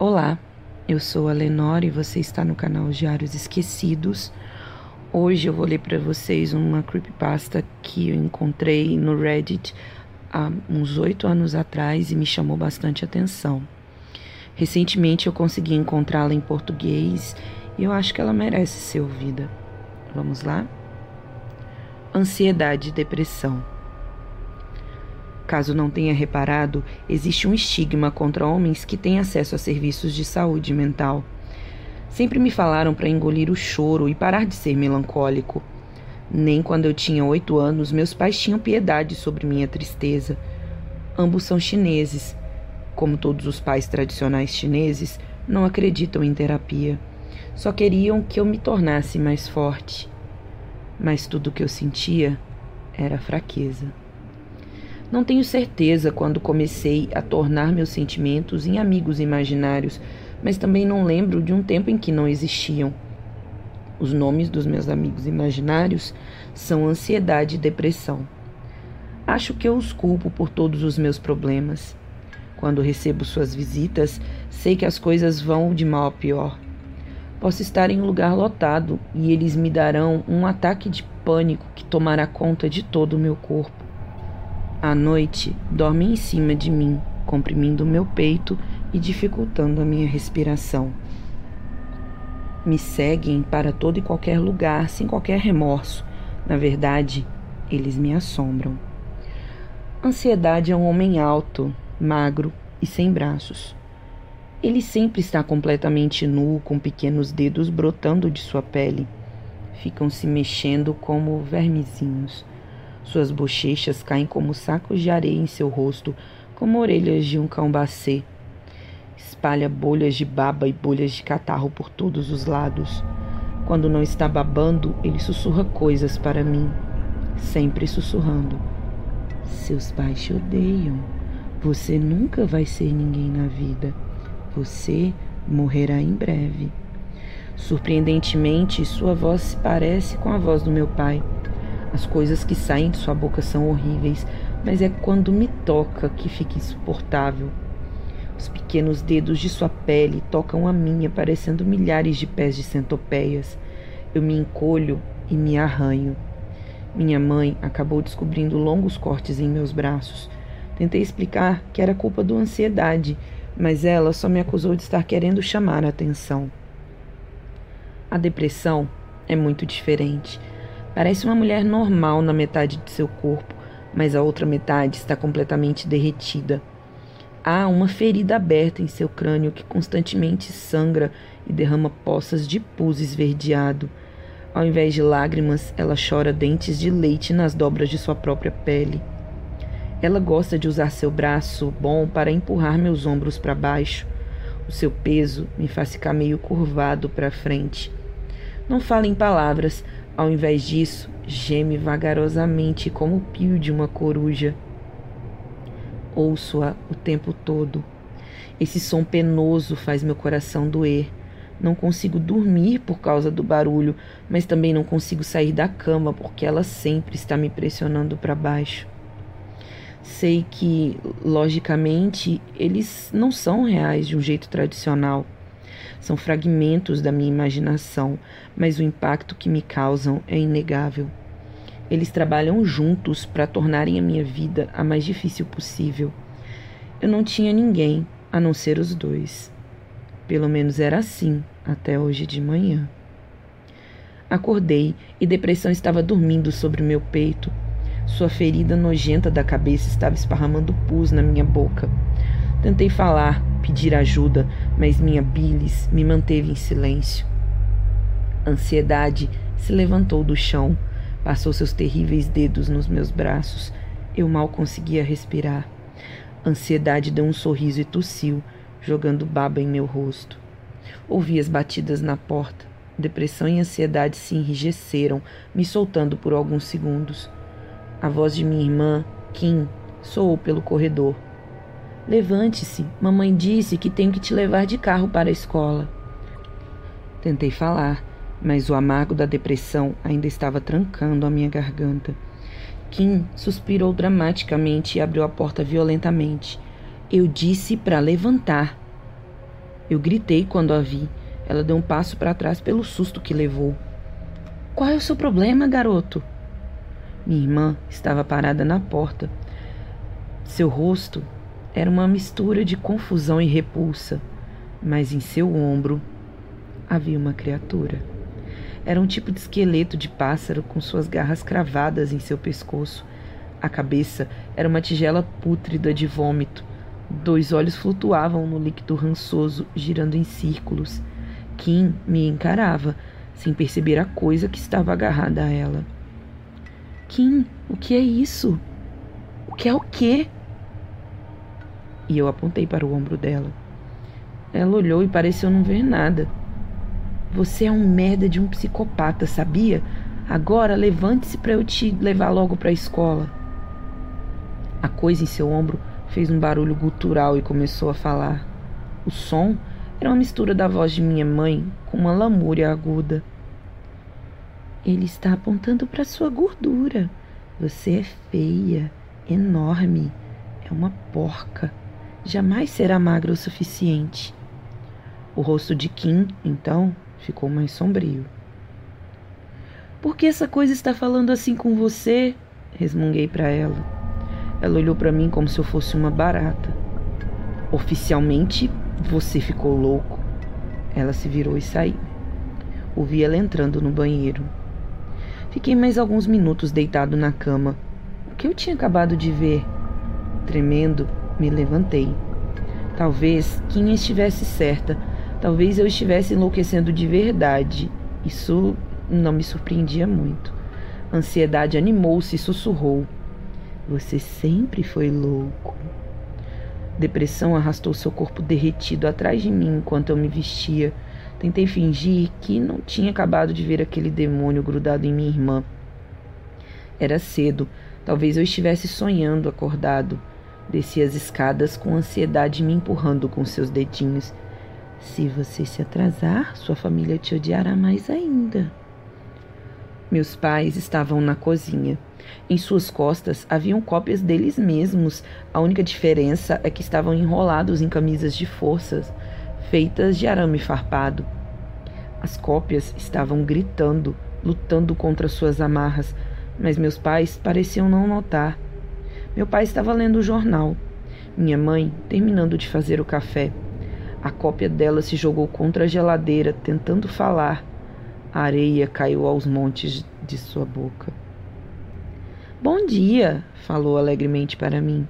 Olá, eu sou a Lenore e você está no canal Diários Esquecidos. Hoje eu vou ler para vocês uma creepypasta que eu encontrei no Reddit há uns oito anos atrás e me chamou bastante atenção. Recentemente eu consegui encontrá-la em português e eu acho que ela merece ser ouvida. Vamos lá? Ansiedade e depressão. Caso não tenha reparado, existe um estigma contra homens que têm acesso a serviços de saúde mental. Sempre me falaram para engolir o choro e parar de ser melancólico. Nem quando eu tinha oito anos, meus pais tinham piedade sobre minha tristeza. Ambos são chineses. Como todos os pais tradicionais chineses, não acreditam em terapia. Só queriam que eu me tornasse mais forte. Mas tudo o que eu sentia era fraqueza. Não tenho certeza quando comecei a tornar meus sentimentos em amigos imaginários, mas também não lembro de um tempo em que não existiam. Os nomes dos meus amigos imaginários são ansiedade e depressão. Acho que eu os culpo por todos os meus problemas. Quando recebo suas visitas, sei que as coisas vão de mal a pior. Posso estar em um lugar lotado e eles me darão um ataque de pânico que tomará conta de todo o meu corpo. À noite, dorme em cima de mim, comprimindo meu peito e dificultando a minha respiração. Me seguem para todo e qualquer lugar sem qualquer remorso. Na verdade, eles me assombram. Ansiedade é um homem alto, magro e sem braços. Ele sempre está completamente nu, com pequenos dedos brotando de sua pele. Ficam se mexendo como vermezinhos. Suas bochechas caem como sacos de areia em seu rosto, como orelhas de um cão bacê. Espalha bolhas de baba e bolhas de catarro por todos os lados. Quando não está babando, ele sussurra coisas para mim, sempre sussurrando. Seus pais te odeiam. Você nunca vai ser ninguém na vida. Você morrerá em breve. Surpreendentemente, sua voz se parece com a voz do meu pai. As coisas que saem de sua boca são horríveis, mas é quando me toca que fica insuportável. Os pequenos dedos de sua pele tocam a minha, parecendo milhares de pés de centopeias. Eu me encolho e me arranho. Minha mãe acabou descobrindo longos cortes em meus braços. Tentei explicar que era culpa da ansiedade, mas ela só me acusou de estar querendo chamar a atenção. A depressão é muito diferente. Parece uma mulher normal na metade de seu corpo, mas a outra metade está completamente derretida. Há uma ferida aberta em seu crânio que constantemente sangra e derrama poças de pus esverdeado. Ao invés de lágrimas, ela chora dentes de leite nas dobras de sua própria pele. Ela gosta de usar seu braço bom para empurrar meus ombros para baixo. O seu peso me faz ficar meio curvado para frente. Não fala em palavras, ao invés disso, geme vagarosamente como o pio de uma coruja. Ouço-a o tempo todo. Esse som penoso faz meu coração doer. Não consigo dormir por causa do barulho, mas também não consigo sair da cama porque ela sempre está me pressionando para baixo. Sei que, logicamente, eles não são reais de um jeito tradicional. São fragmentos da minha imaginação, mas o impacto que me causam é inegável. Eles trabalham juntos para tornarem a minha vida a mais difícil possível. Eu não tinha ninguém a não ser os dois. Pelo menos era assim até hoje de manhã. Acordei e depressão estava dormindo sobre meu peito. Sua ferida nojenta da cabeça estava esparramando pus na minha boca. Tentei falar, pedir ajuda, mas minha bilis me manteve em silêncio. ansiedade se levantou do chão, passou seus terríveis dedos nos meus braços. Eu mal conseguia respirar. ansiedade deu um sorriso e tossiu, jogando baba em meu rosto. Ouvi as batidas na porta. Depressão e ansiedade se enrijeceram, me soltando por alguns segundos. A voz de minha irmã, Kim, soou pelo corredor. Levante-se, mamãe disse que tenho que te levar de carro para a escola. Tentei falar, mas o amargo da depressão ainda estava trancando a minha garganta. Kim suspirou dramaticamente e abriu a porta violentamente. Eu disse para levantar. Eu gritei quando a vi. Ela deu um passo para trás pelo susto que levou. Qual é o seu problema, garoto? Minha irmã estava parada na porta. Seu rosto era uma mistura de confusão e repulsa, mas em seu ombro havia uma criatura. Era um tipo de esqueleto de pássaro com suas garras cravadas em seu pescoço. A cabeça era uma tigela pútrida de vômito. Dois olhos flutuavam no líquido rançoso, girando em círculos. Kim me encarava, sem perceber a coisa que estava agarrada a ela. Kim, o que é isso? O que é o quê? E eu apontei para o ombro dela. Ela olhou e pareceu não ver nada. Você é um merda de um psicopata, sabia? Agora levante-se para eu te levar logo para a escola. A coisa em seu ombro fez um barulho gutural e começou a falar. O som era uma mistura da voz de minha mãe com uma lamúria aguda. Ele está apontando para sua gordura. Você é feia, enorme, é uma porca. Jamais será magra o suficiente. O rosto de Kim, então, ficou mais sombrio. Por que essa coisa está falando assim com você? resmunguei para ela. Ela olhou para mim como se eu fosse uma barata. Oficialmente, você ficou louco. Ela se virou e saiu. Ouvi ela entrando no banheiro. Fiquei mais alguns minutos deitado na cama. O que eu tinha acabado de ver? Tremendo, me levantei. Talvez Kim estivesse certa Talvez eu estivesse enlouquecendo de verdade. Isso não me surpreendia muito. A ansiedade animou-se e sussurrou: Você sempre foi louco. Depressão arrastou seu corpo derretido atrás de mim enquanto eu me vestia. Tentei fingir que não tinha acabado de ver aquele demônio grudado em minha irmã. Era cedo, talvez eu estivesse sonhando acordado. Desci as escadas com ansiedade me empurrando com seus dedinhos. Se você se atrasar, sua família te odiará mais ainda. Meus pais estavam na cozinha. Em suas costas haviam cópias deles mesmos. A única diferença é que estavam enrolados em camisas de forças, feitas de arame farpado. As cópias estavam gritando, lutando contra suas amarras, mas meus pais pareciam não notar. Meu pai estava lendo o jornal. Minha mãe terminando de fazer o café. A cópia dela se jogou contra a geladeira, tentando falar. A areia caiu aos montes de sua boca. Bom dia, falou alegremente para mim.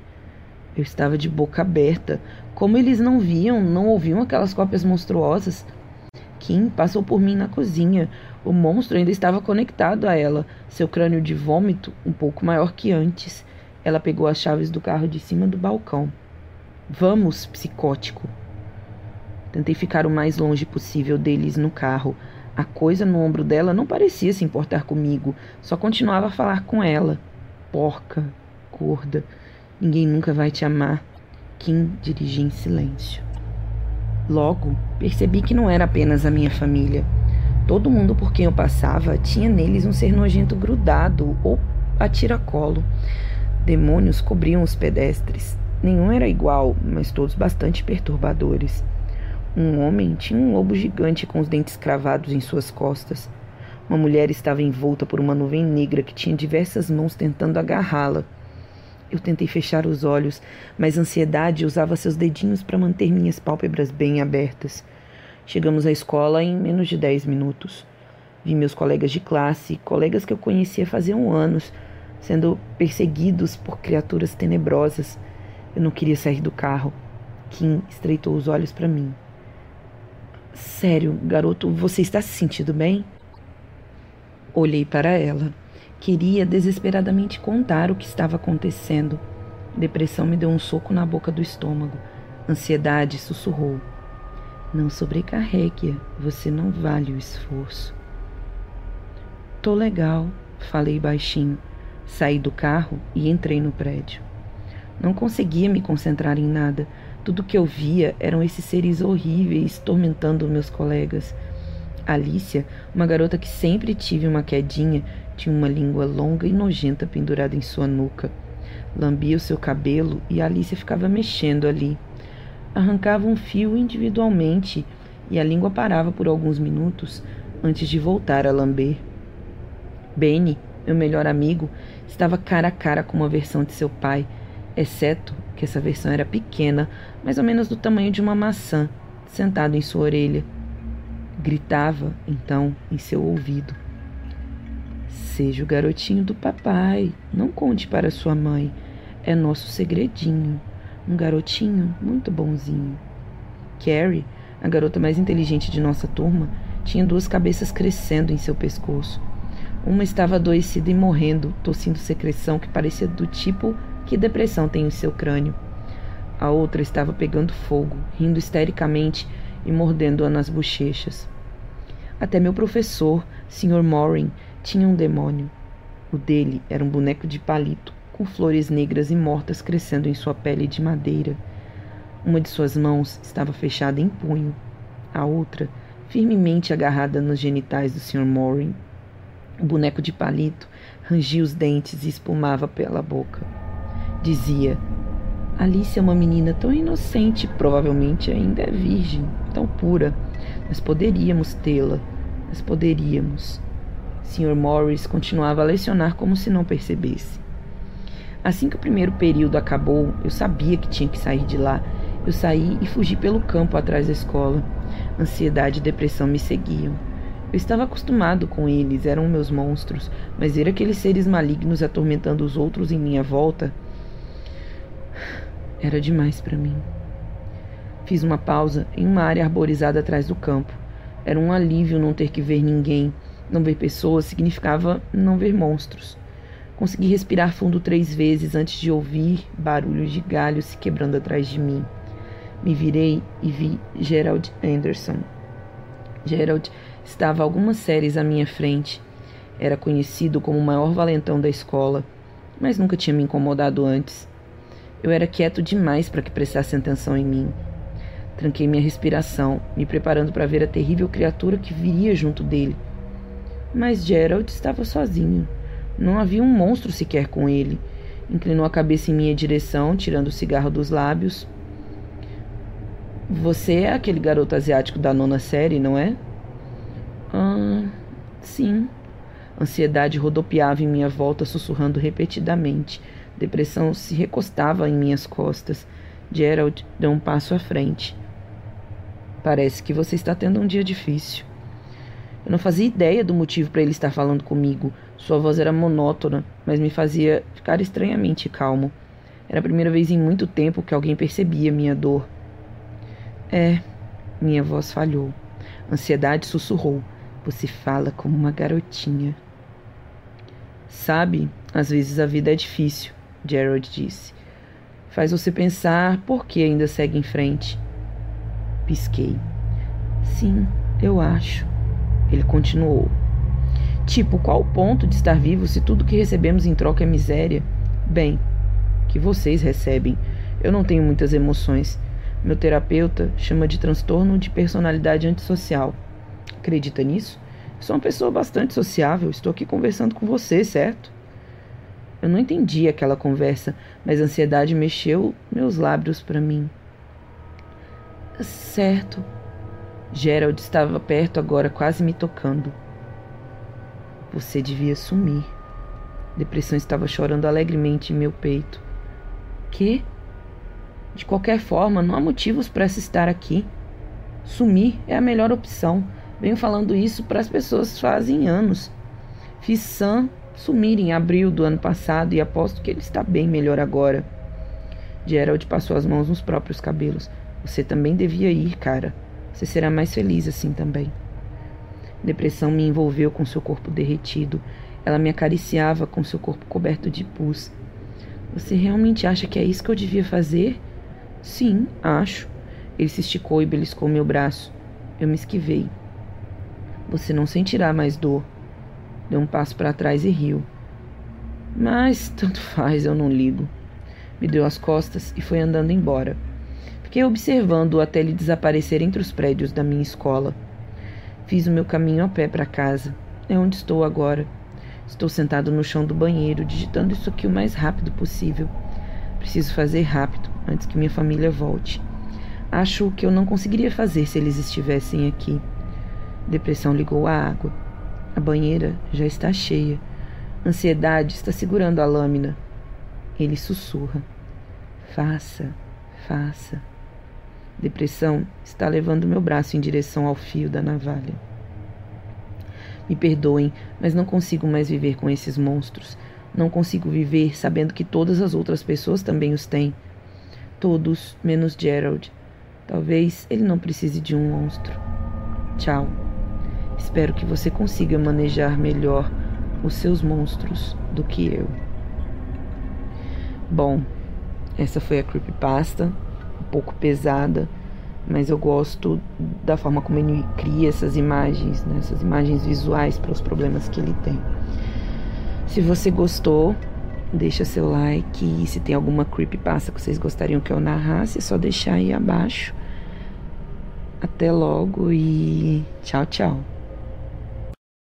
Eu estava de boca aberta. Como eles não viam, não ouviam aquelas cópias monstruosas? Kim passou por mim na cozinha. O monstro ainda estava conectado a ela, seu crânio de vômito um pouco maior que antes. Ela pegou as chaves do carro de cima do balcão. Vamos, psicótico. Tentei ficar o mais longe possível deles no carro. A coisa no ombro dela não parecia se importar comigo, só continuava a falar com ela. Porca, gorda, ninguém nunca vai te amar. Kim dirigia em silêncio. Logo, percebi que não era apenas a minha família. Todo mundo por quem eu passava tinha neles um ser nojento grudado ou a tiracolo. Demônios cobriam os pedestres. Nenhum era igual, mas todos bastante perturbadores. Um homem tinha um lobo gigante com os dentes cravados em suas costas. Uma mulher estava envolta por uma nuvem negra que tinha diversas mãos tentando agarrá-la. Eu tentei fechar os olhos, mas a ansiedade usava seus dedinhos para manter minhas pálpebras bem abertas. Chegamos à escola em menos de dez minutos. Vi meus colegas de classe, colegas que eu conhecia faziam anos, sendo perseguidos por criaturas tenebrosas. Eu não queria sair do carro. Kim estreitou os olhos para mim. Sério, garoto, você está se sentindo bem? Olhei para ela. Queria desesperadamente contar o que estava acontecendo. Depressão me deu um soco na boca do estômago. Ansiedade sussurrou: Não sobrecarregue-a, você não vale o esforço. Tô legal, falei baixinho. Saí do carro e entrei no prédio. Não conseguia me concentrar em nada. Tudo que eu via eram esses seres horríveis tormentando meus colegas. Alicia, uma garota que sempre tive uma quedinha, tinha uma língua longa e nojenta pendurada em sua nuca. Lambia o seu cabelo e Alicia ficava mexendo ali. arrancava um fio individualmente e a língua parava por alguns minutos antes de voltar a lamber. Benny, meu melhor amigo, estava cara a cara com uma versão de seu pai, exceto que essa versão era pequena, mais ou menos do tamanho de uma maçã, sentado em sua orelha. Gritava, então, em seu ouvido: Seja o garotinho do papai, não conte para sua mãe, é nosso segredinho. Um garotinho muito bonzinho. Carrie, a garota mais inteligente de nossa turma, tinha duas cabeças crescendo em seu pescoço. Uma estava adoecida e morrendo, tossindo secreção que parecia do tipo que depressão tem em seu crânio. A outra estava pegando fogo, rindo histericamente e mordendo-a nas bochechas. Até meu professor, Sr. Morin, tinha um demônio. O dele era um boneco de palito, com flores negras e mortas crescendo em sua pele de madeira. Uma de suas mãos estava fechada em punho, a outra firmemente agarrada nos genitais do Sr. Morin. O boneco de palito rangia os dentes e espumava pela boca. Dizia: Alice é uma menina tão inocente, provavelmente ainda é virgem, tão pura. Nós poderíamos tê-la, nós poderíamos. Sr. Morris continuava a lecionar como se não percebesse. Assim que o primeiro período acabou, eu sabia que tinha que sair de lá. Eu saí e fugi pelo campo atrás da escola. Ansiedade e depressão me seguiam. Eu estava acostumado com eles, eram meus monstros, mas ver aqueles seres malignos atormentando os outros em minha volta era demais para mim. Fiz uma pausa em uma área arborizada atrás do campo. Era um alívio não ter que ver ninguém. Não ver pessoas significava não ver monstros. Consegui respirar fundo três vezes antes de ouvir barulhos de galhos se quebrando atrás de mim. Me virei e vi Gerald Anderson. Gerald Estava algumas séries à minha frente. Era conhecido como o maior valentão da escola, mas nunca tinha me incomodado antes. Eu era quieto demais para que prestasse atenção em mim. Tranquei minha respiração, me preparando para ver a terrível criatura que viria junto dele. Mas Gerald estava sozinho. Não havia um monstro sequer com ele. Inclinou a cabeça em minha direção, tirando o cigarro dos lábios. Você é aquele garoto asiático da nona série, não é? Ah, sim. Ansiedade rodopiava em minha volta, sussurrando repetidamente. Depressão se recostava em minhas costas. Gerald deu um passo à frente. Parece que você está tendo um dia difícil. Eu não fazia ideia do motivo para ele estar falando comigo. Sua voz era monótona, mas me fazia ficar estranhamente calmo. Era a primeira vez em muito tempo que alguém percebia minha dor. É, minha voz falhou. Ansiedade sussurrou. Você fala como uma garotinha. Sabe, às vezes a vida é difícil, Gerald disse. Faz você pensar por que ainda segue em frente. Pisquei. Sim, eu acho. Ele continuou. Tipo, qual o ponto de estar vivo se tudo que recebemos em troca é miséria? Bem, que vocês recebem. Eu não tenho muitas emoções. Meu terapeuta chama de transtorno de personalidade antissocial. Acredita nisso? Sou uma pessoa bastante sociável, estou aqui conversando com você, certo? Eu não entendi aquela conversa, mas a ansiedade mexeu meus lábios para mim. Certo. Gerald estava perto agora, quase me tocando. Você devia sumir. Depressão estava chorando alegremente em meu peito. Que? De qualquer forma, não há motivos para se estar aqui. Sumir é a melhor opção. Venho falando isso para as pessoas fazem anos. Fiz Sam sumir em abril do ano passado e aposto que ele está bem melhor agora. Gerald passou as mãos nos próprios cabelos. Você também devia ir, cara. Você será mais feliz assim também. Depressão me envolveu com seu corpo derretido. Ela me acariciava com seu corpo coberto de pus. Você realmente acha que é isso que eu devia fazer? Sim, acho. Ele se esticou e beliscou meu braço. Eu me esquivei. Você não sentirá mais dor. Deu um passo para trás e riu. Mas tanto faz, eu não ligo. Me deu as costas e foi andando embora. Fiquei observando-o até ele desaparecer entre os prédios da minha escola. Fiz o meu caminho a pé para casa. É onde estou agora. Estou sentado no chão do banheiro, digitando isso aqui o mais rápido possível. Preciso fazer rápido, antes que minha família volte. Acho que eu não conseguiria fazer se eles estivessem aqui. Depressão ligou a água. A banheira já está cheia. Ansiedade está segurando a lâmina. Ele sussurra: Faça, faça. Depressão está levando meu braço em direção ao fio da navalha. Me perdoem, mas não consigo mais viver com esses monstros. Não consigo viver sabendo que todas as outras pessoas também os têm. Todos, menos Gerald. Talvez ele não precise de um monstro. Tchau. Espero que você consiga manejar melhor os seus monstros do que eu. Bom, essa foi a creepypasta, um pouco pesada, mas eu gosto da forma como ele cria essas imagens, né, essas imagens visuais para os problemas que ele tem. Se você gostou, deixa seu like e se tem alguma creepypasta que vocês gostariam que eu narrasse, é só deixar aí abaixo. Até logo e tchau, tchau.